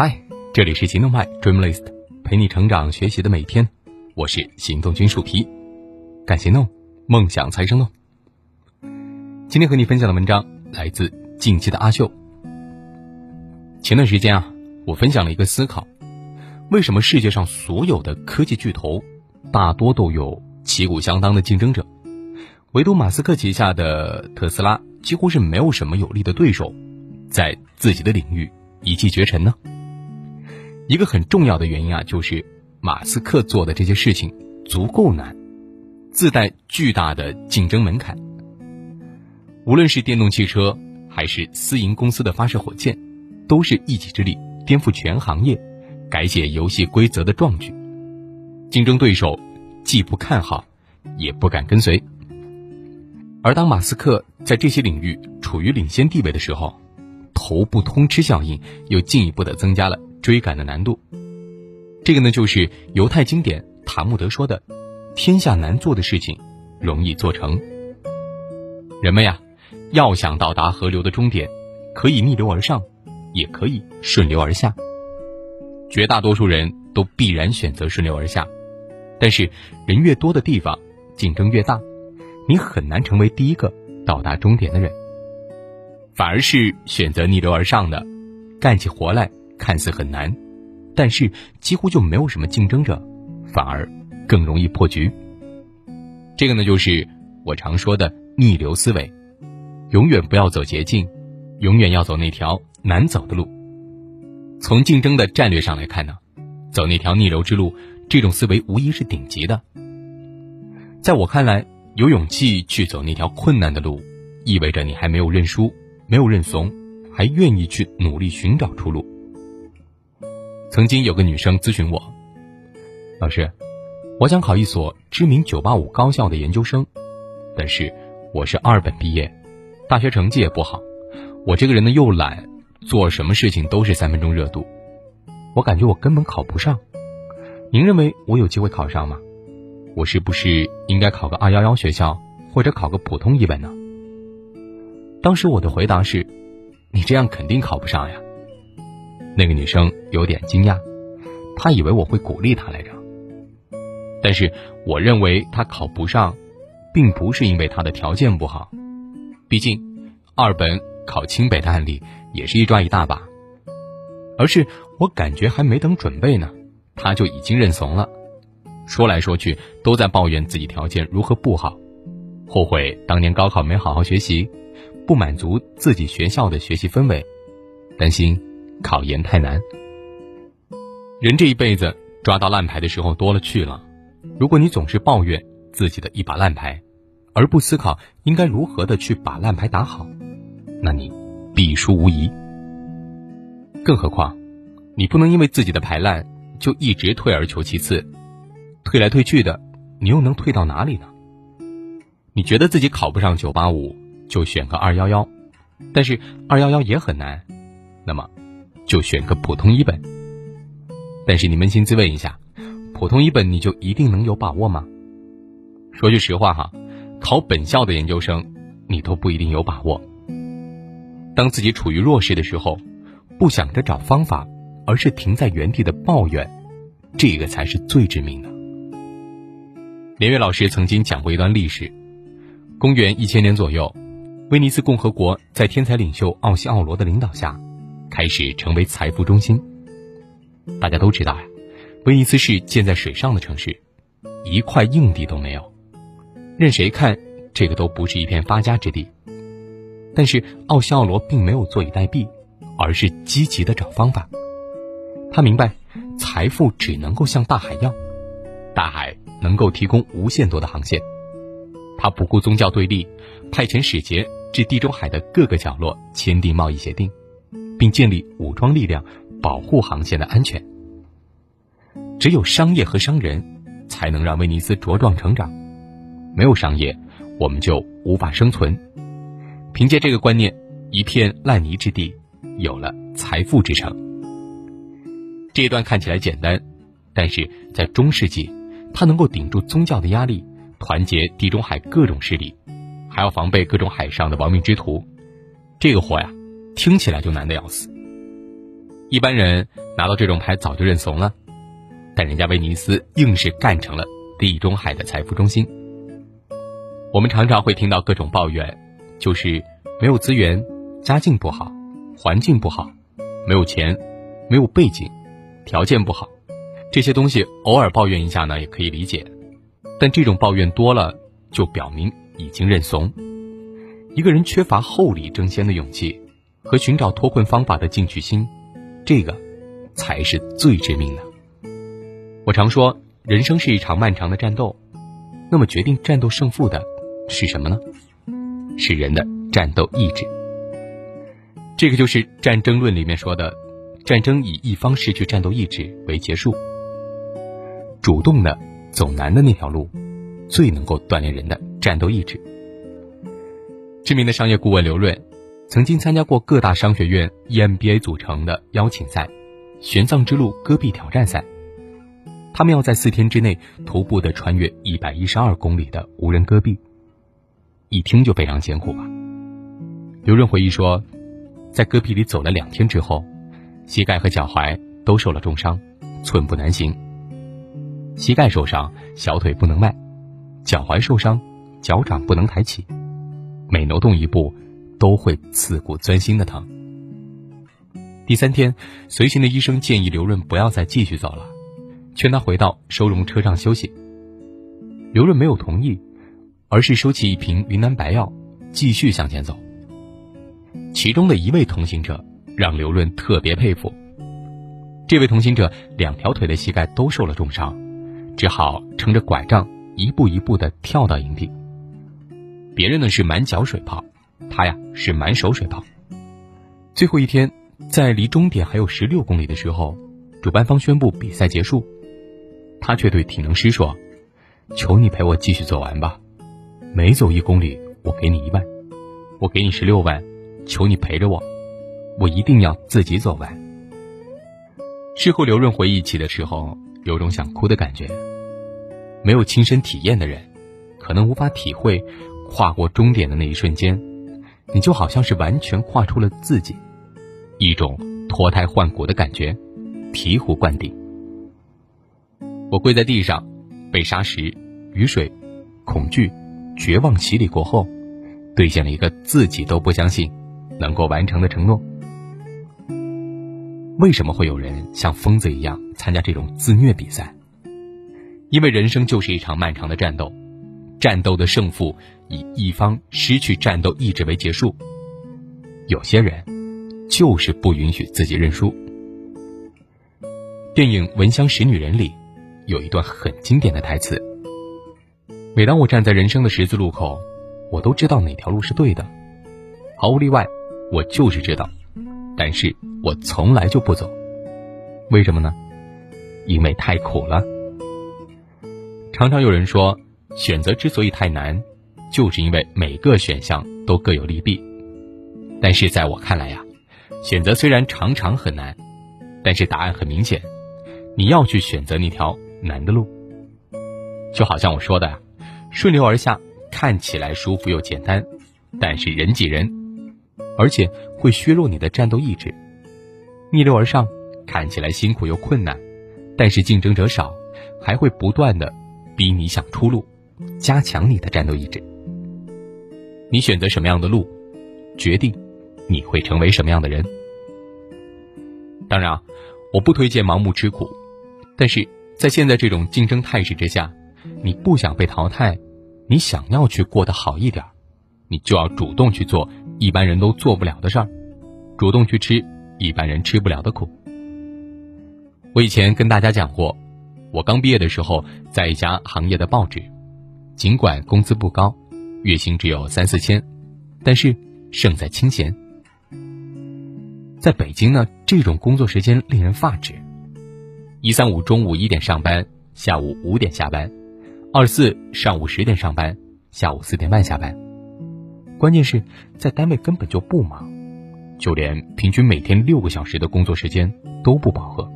嗨，这里是行动派 Dreamlist，陪你成长学习的每天，我是行动君树皮，敢行动，梦想才生动。今天和你分享的文章来自近期的阿秀。前段时间啊，我分享了一个思考：为什么世界上所有的科技巨头大多都有旗鼓相当的竞争者，唯独马斯克旗下的特斯拉几乎是没有什么有力的对手，在自己的领域一骑绝尘呢？一个很重要的原因啊，就是马斯克做的这些事情足够难，自带巨大的竞争门槛。无论是电动汽车，还是私营公司的发射火箭，都是一己之力颠覆全行业、改写游戏规则的壮举。竞争对手既不看好，也不敢跟随。而当马斯克在这些领域处于领先地位的时候，头部通吃效应又进一步的增加了。追赶的难度，这个呢，就是犹太经典塔木德说的：“天下难做的事情，容易做成。”人们呀，要想到达河流的终点，可以逆流而上，也可以顺流而下。绝大多数人都必然选择顺流而下，但是人越多的地方，竞争越大，你很难成为第一个到达终点的人。反而是选择逆流而上的，干起活来。看似很难，但是几乎就没有什么竞争者，反而更容易破局。这个呢，就是我常说的逆流思维，永远不要走捷径，永远要走那条难走的路。从竞争的战略上来看呢，走那条逆流之路，这种思维无疑是顶级的。在我看来，有勇气去走那条困难的路，意味着你还没有认输，没有认怂，还愿意去努力寻找出路。曾经有个女生咨询我：“老师，我想考一所知名985高校的研究生，但是我是二本毕业，大学成绩也不好。我这个人呢又懒，做什么事情都是三分钟热度，我感觉我根本考不上。您认为我有机会考上吗？我是不是应该考个211学校，或者考个普通一本呢？”当时我的回答是：“你这样肯定考不上呀。”那个女生有点惊讶，她以为我会鼓励她来着。但是我认为她考不上，并不是因为她的条件不好，毕竟二本考清北的案例也是一抓一大把，而是我感觉还没等准备呢，她就已经认怂了，说来说去都在抱怨自己条件如何不好，后悔当年高考没好好学习，不满足自己学校的学习氛围，担心。考研太难，人这一辈子抓到烂牌的时候多了去了。如果你总是抱怨自己的一把烂牌，而不思考应该如何的去把烂牌打好，那你必输无疑。更何况，你不能因为自己的牌烂就一直退而求其次，退来退去的，你又能退到哪里呢？你觉得自己考不上九八五，就选个二幺幺，但是二幺幺也很难，那么。就选个普通一本，但是你扪心自问一下，普通一本你就一定能有把握吗？说句实话哈，考本校的研究生，你都不一定有把握。当自己处于弱势的时候，不想着找方法，而是停在原地的抱怨，这个才是最致命的。连岳老师曾经讲过一段历史：公元一千年左右，威尼斯共和国在天才领袖奥西奥罗的领导下。开始成为财富中心。大家都知道呀，威尼斯是建在水上的城市，一块硬地都没有，任谁看这个都不是一片发家之地。但是奥西奥罗并没有坐以待毙，而是积极的找方法。他明白，财富只能够向大海要，大海能够提供无限多的航线。他不顾宗教对立，派遣使节至地中海的各个角落签订贸易协定。并建立武装力量，保护航线的安全。只有商业和商人，才能让威尼斯茁壮成长。没有商业，我们就无法生存。凭借这个观念，一片烂泥之地，有了财富之城。这一段看起来简单，但是在中世纪，它能够顶住宗教的压力，团结地中海各种势力，还要防备各种海上的亡命之徒。这个活呀！听起来就难得要死。一般人拿到这种牌早就认怂了，但人家威尼斯硬是干成了地中海的财富中心。我们常常会听到各种抱怨，就是没有资源、家境不好、环境不好、没有钱、没有背景、条件不好，这些东西偶尔抱怨一下呢也可以理解，但这种抱怨多了，就表明已经认怂。一个人缺乏厚礼争先的勇气和寻找脱困方法的进取心，这个才是最致命的。我常说，人生是一场漫长的战斗，那么决定战斗胜负的。是什么呢？是人的战斗意志。这个就是《战争论》里面说的，战争以一方失去战斗意志为结束。主动的走难的那条路，最能够锻炼人的战斗意志。知名的商业顾问刘润，曾经参加过各大商学院 EMBA 组成的邀请赛——玄奘之路戈壁挑战赛。他们要在四天之内徒步的穿越一百一十二公里的无人戈壁。一听就非常艰苦吧。刘润回忆说，在戈壁里走了两天之后，膝盖和脚踝都受了重伤，寸步难行。膝盖受伤，小腿不能迈；脚踝受伤，脚掌不能抬起。每挪动一步，都会刺骨钻心的疼。第三天，随行的医生建议刘润不要再继续走了，劝他回到收容车上休息。刘润没有同意。而是收起一瓶云南白药，继续向前走。其中的一位同行者让刘润特别佩服。这位同行者两条腿的膝盖都受了重伤，只好撑着拐杖一步一步地跳到营地。别人呢是满脚水泡，他呀是满手水泡。最后一天，在离终点还有十六公里的时候，主办方宣布比赛结束，他却对体能师说：“求你陪我继续走完吧。”每走一公里，我给你一万，我给你十六万，求你陪着我，我一定要自己走完。事后刘润回忆起的时候，有种想哭的感觉。没有亲身体验的人，可能无法体会跨过终点的那一瞬间，你就好像是完全跨出了自己，一种脱胎换骨的感觉，醍醐灌顶。我跪在地上，被沙石、雨水、恐惧。绝望洗礼过后，兑现了一个自己都不相信能够完成的承诺。为什么会有人像疯子一样参加这种自虐比赛？因为人生就是一场漫长的战斗，战斗的胜负以一方失去战斗意志为结束。有些人就是不允许自己认输。电影《闻香识女人》里有一段很经典的台词。每当我站在人生的十字路口，我都知道哪条路是对的，毫无例外，我就是知道，但是我从来就不走，为什么呢？因为太苦了。常常有人说，选择之所以太难，就是因为每个选项都各有利弊。但是在我看来呀，选择虽然常常很难，但是答案很明显，你要去选择那条难的路。就好像我说的。顺流而下看起来舒服又简单，但是人挤人，而且会削弱你的战斗意志。逆流而上看起来辛苦又困难，但是竞争者少，还会不断的逼你想出路，加强你的战斗意志。你选择什么样的路，决定你会成为什么样的人。当然啊，我不推荐盲目吃苦，但是在现在这种竞争态势之下。你不想被淘汰，你想要去过得好一点，你就要主动去做一般人都做不了的事儿，主动去吃一般人吃不了的苦。我以前跟大家讲过，我刚毕业的时候在一家行业的报纸，尽管工资不高，月薪只有三四千，但是胜在清闲。在北京呢，这种工作时间令人发指，一三五中午一点上班，下午五点下班。二四上午十点上班，下午四点半下班。关键是在单位根本就不忙，就连平均每天六个小时的工作时间都不饱和。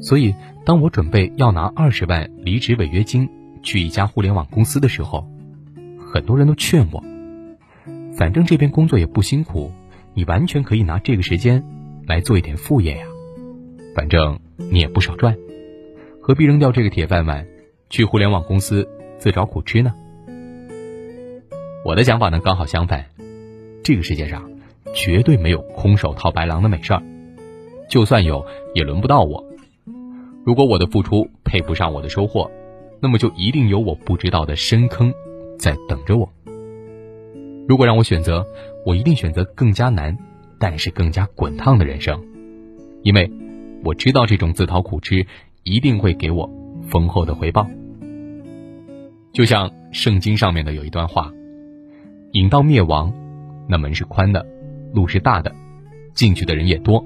所以，当我准备要拿二十万离职违约金去一家互联网公司的时候，很多人都劝我：反正这边工作也不辛苦，你完全可以拿这个时间来做一点副业呀？反正你也不少赚，何必扔掉这个铁饭碗，去互联网公司自找苦吃呢？我的想法呢，刚好相反，这个世界上绝对没有空手套白狼的美事儿，就算有，也轮不到我。如果我的付出配不上我的收获，那么就一定有我不知道的深坑在等着我。如果让我选择，我一定选择更加难，但是更加滚烫的人生，因为我知道这种自讨苦吃一定会给我丰厚的回报。就像圣经上面的有一段话。引到灭亡，那门是宽的，路是大的，进去的人也多；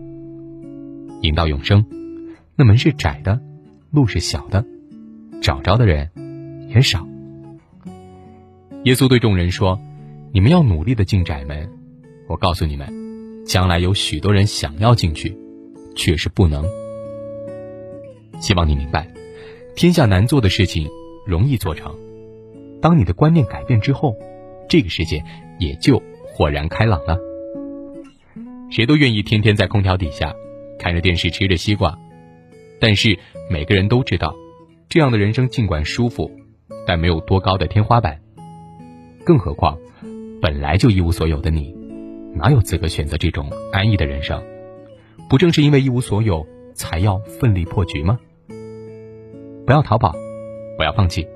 引到永生，那门是窄的，路是小的，找着的人也少。耶稣对众人说：“你们要努力的进窄门。我告诉你们，将来有许多人想要进去，却是不能。希望你明白，天下难做的事情容易做成。当你的观念改变之后。”这个世界也就豁然开朗了。谁都愿意天天在空调底下看着电视吃着西瓜，但是每个人都知道，这样的人生尽管舒服，但没有多高的天花板。更何况，本来就一无所有的你，哪有资格选择这种安逸的人生？不正是因为一无所有，才要奋力破局吗？不要逃跑，不要放弃，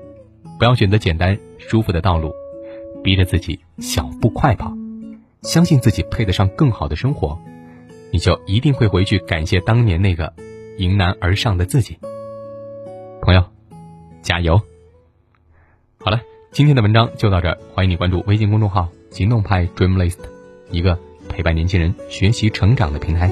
不要选择简单舒服的道路。逼着自己小步快跑，相信自己配得上更好的生活，你就一定会回去感谢当年那个迎难而上的自己。朋友，加油！好了，今天的文章就到这儿，欢迎你关注微信公众号“行动派 Dreamlist”，一个陪伴年轻人学习成长的平台。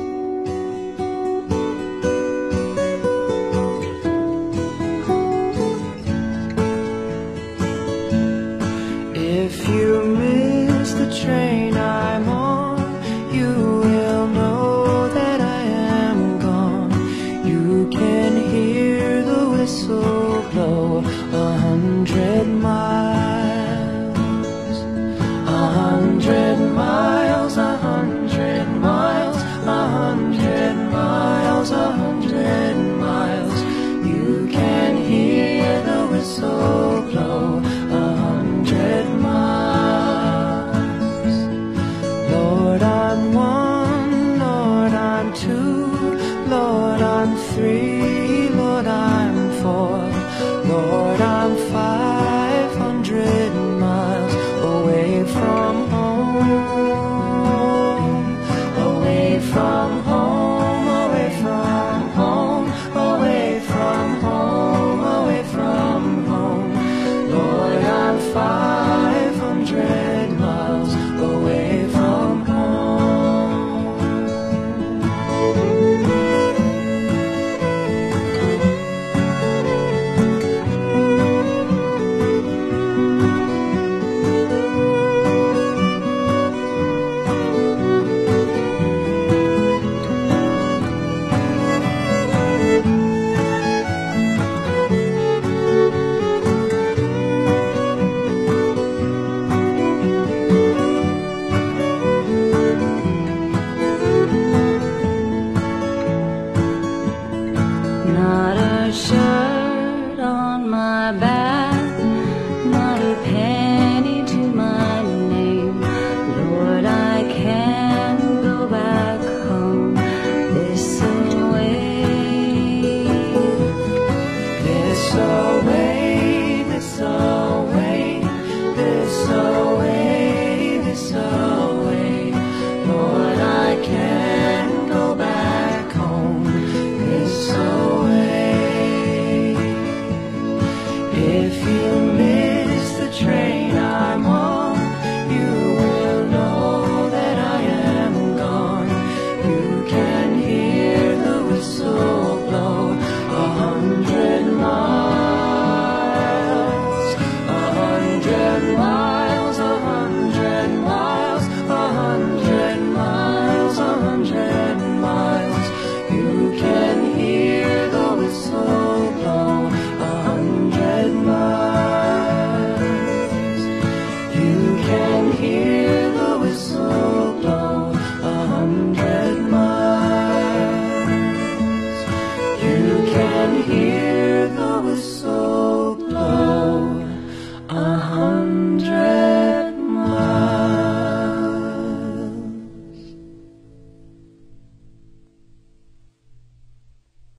if you.